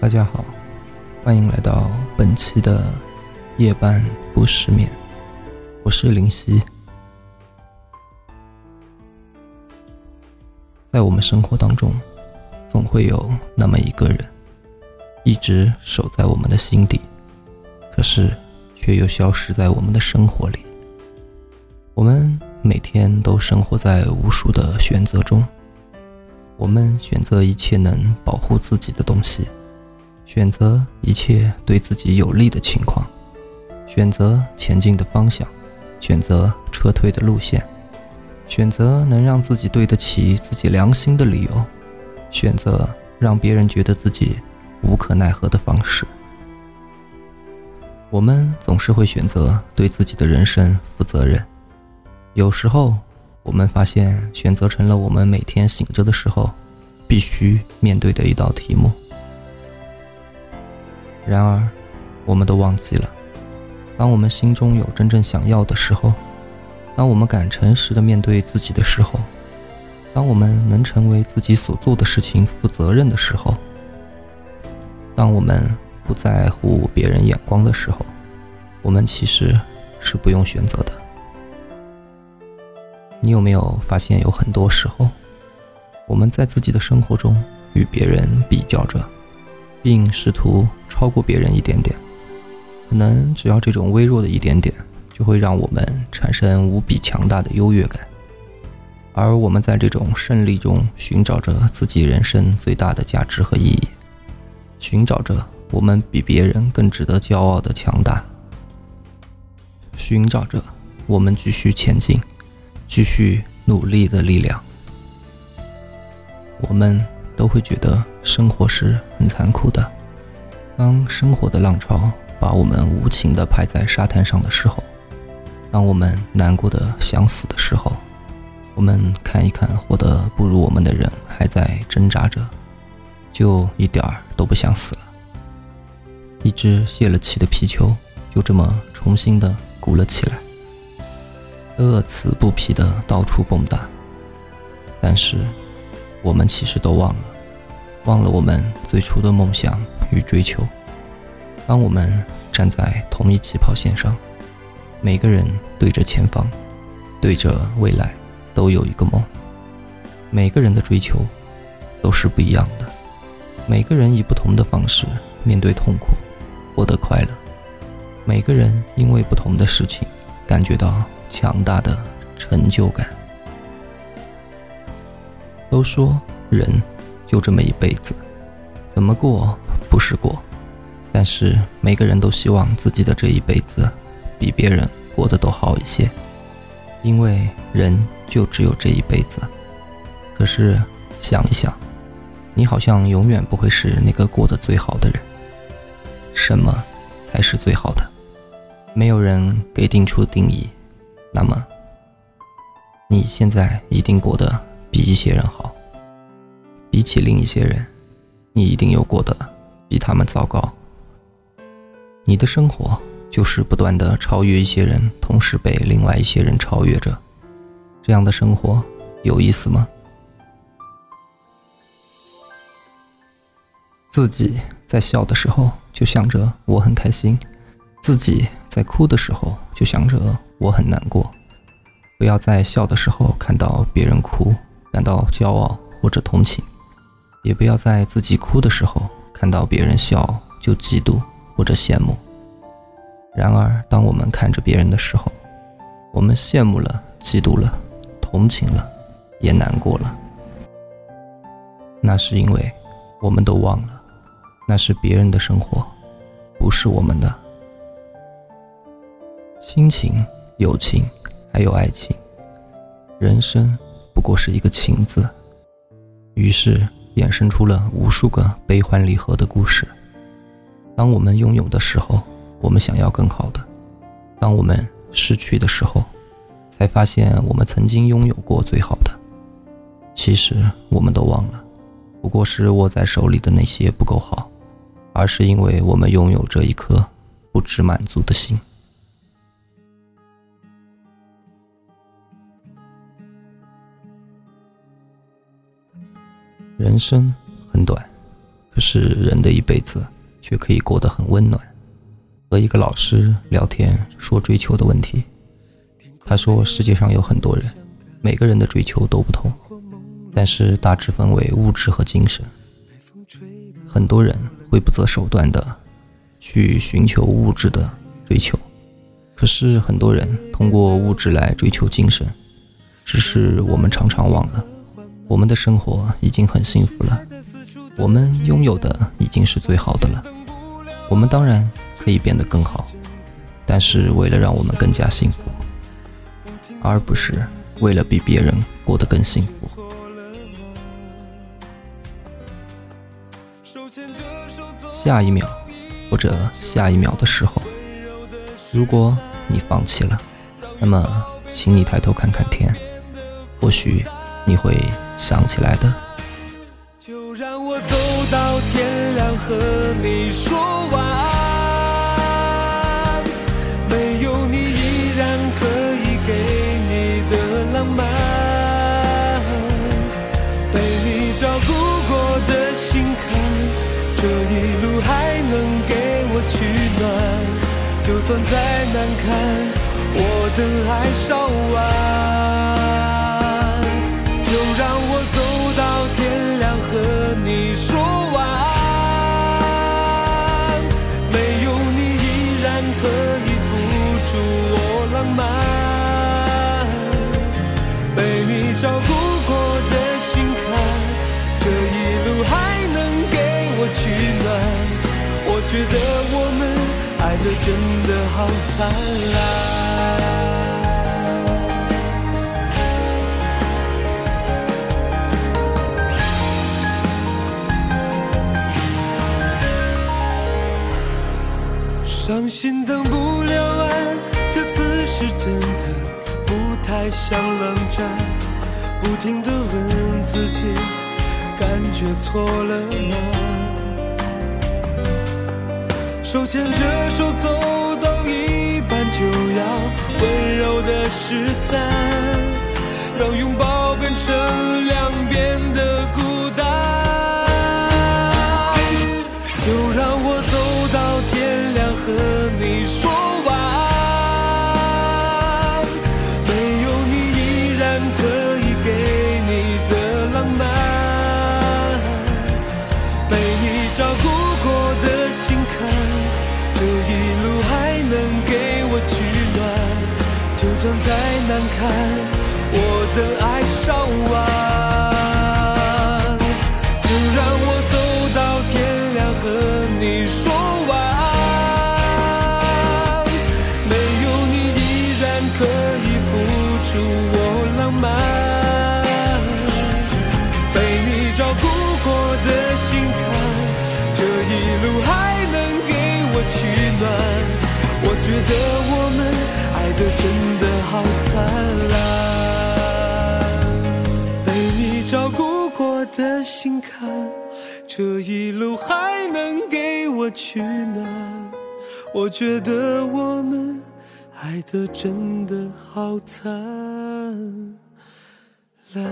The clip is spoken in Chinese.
大家好，欢迎来到本期的夜半不失眠，我是林夕。在我们生活当中，总会有那么一个人，一直守在我们的心底，可是却又消失在我们的生活里。我们每天都生活在无数的选择中，我们选择一切能保护自己的东西。选择一切对自己有利的情况，选择前进的方向，选择撤退的路线，选择能让自己对得起自己良心的理由，选择让别人觉得自己无可奈何的方式。我们总是会选择对自己的人生负责任。有时候，我们发现选择成了我们每天醒着的时候必须面对的一道题目。然而，我们都忘记了，当我们心中有真正想要的时候，当我们敢诚实的面对自己的时候，当我们能成为自己所做的事情负责任的时候，当我们不在乎别人眼光的时候，我们其实是不用选择的。你有没有发现，有很多时候，我们在自己的生活中与别人比较着？并试图超过别人一点点，可能只要这种微弱的一点点，就会让我们产生无比强大的优越感。而我们在这种胜利中寻找着自己人生最大的价值和意义，寻找着我们比别人更值得骄傲的强大，寻找着我们继续前进、继续努力的力量。我们。都会觉得生活是很残酷的。当生活的浪潮把我们无情地拍在沙滩上的时候，当我们难过的想死的时候，我们看一看活得不如我们的人还在挣扎着，就一点儿都不想死了。一只泄了气的皮球就这么重新的鼓了起来，乐此不疲的到处蹦跶。但是，我们其实都忘了。忘了我们最初的梦想与追求。当我们站在同一起跑线上，每个人对着前方，对着未来，都有一个梦。每个人的追求都是不一样的。每个人以不同的方式面对痛苦，获得快乐。每个人因为不同的事情，感觉到强大的成就感。都说人。就这么一辈子，怎么过不是过？但是每个人都希望自己的这一辈子比别人过得都好一些，因为人就只有这一辈子。可是想一想，你好像永远不会是那个过得最好的人。什么才是最好的？没有人给定出定义。那么，你现在一定过得比一些人好。比起另一些人，你一定有过得比他们糟糕。你的生活就是不断的超越一些人，同时被另外一些人超越着。这样的生活有意思吗？自己在笑的时候就想着我很开心，自己在哭的时候就想着我很难过。不要在笑的时候看到别人哭，感到骄傲或者同情。也不要在自己哭的时候看到别人笑就嫉妒或者羡慕。然而，当我们看着别人的时候，我们羡慕了、嫉妒了、同情了，也难过了。那是因为我们都忘了，那是别人的生活，不是我们的。亲情、友情，还有爱情，人生不过是一个“情”字。于是。衍生出了无数个悲欢离合的故事。当我们拥有的时候，我们想要更好的；当我们失去的时候，才发现我们曾经拥有过最好的。其实我们都忘了，不过是握在手里的那些不够好，而是因为我们拥有着一颗不知满足的心。人生很短，可是人的一辈子却可以过得很温暖。和一个老师聊天，说追求的问题。他说，世界上有很多人，每个人的追求都不同，但是大致分为物质和精神。很多人会不择手段的去寻求物质的追求，可是很多人通过物质来追求精神，只是我们常常忘了，我们的生活已经很幸福了，我们拥有的已经是最好的了，我们当然。可以变得更好，但是为了让我们更加幸福，而不是为了比别人过得更幸福。下一秒，或者下一秒的时候，如果你放弃了，那么，请你抬头看看天，或许你会想起来的。就让我走到天亮和你说晚安，没有你依然可以给你的浪漫，被你照顾过的心坎，这一路还能给我取暖，就算再难堪，我的爱烧完。觉得我们。爱的真的好灿烂。伤心等不了爱，这次是真的不太想冷战，不停的问自己，感觉错了吗？手牵着手走到一半，就要温柔的失散，让拥抱变成两边的孤单。就让我走到天亮，和你说。算再难看，我的爱烧完。就让我走到天亮，和你说晚安。没有你，依然可以付出我浪漫。被你照顾过的心坎，这一路还能给我取暖。我觉得我们爱的真的。好灿烂，被你照顾过的心坎，这一路还能给我取暖。我觉得我们爱的真的好灿烂。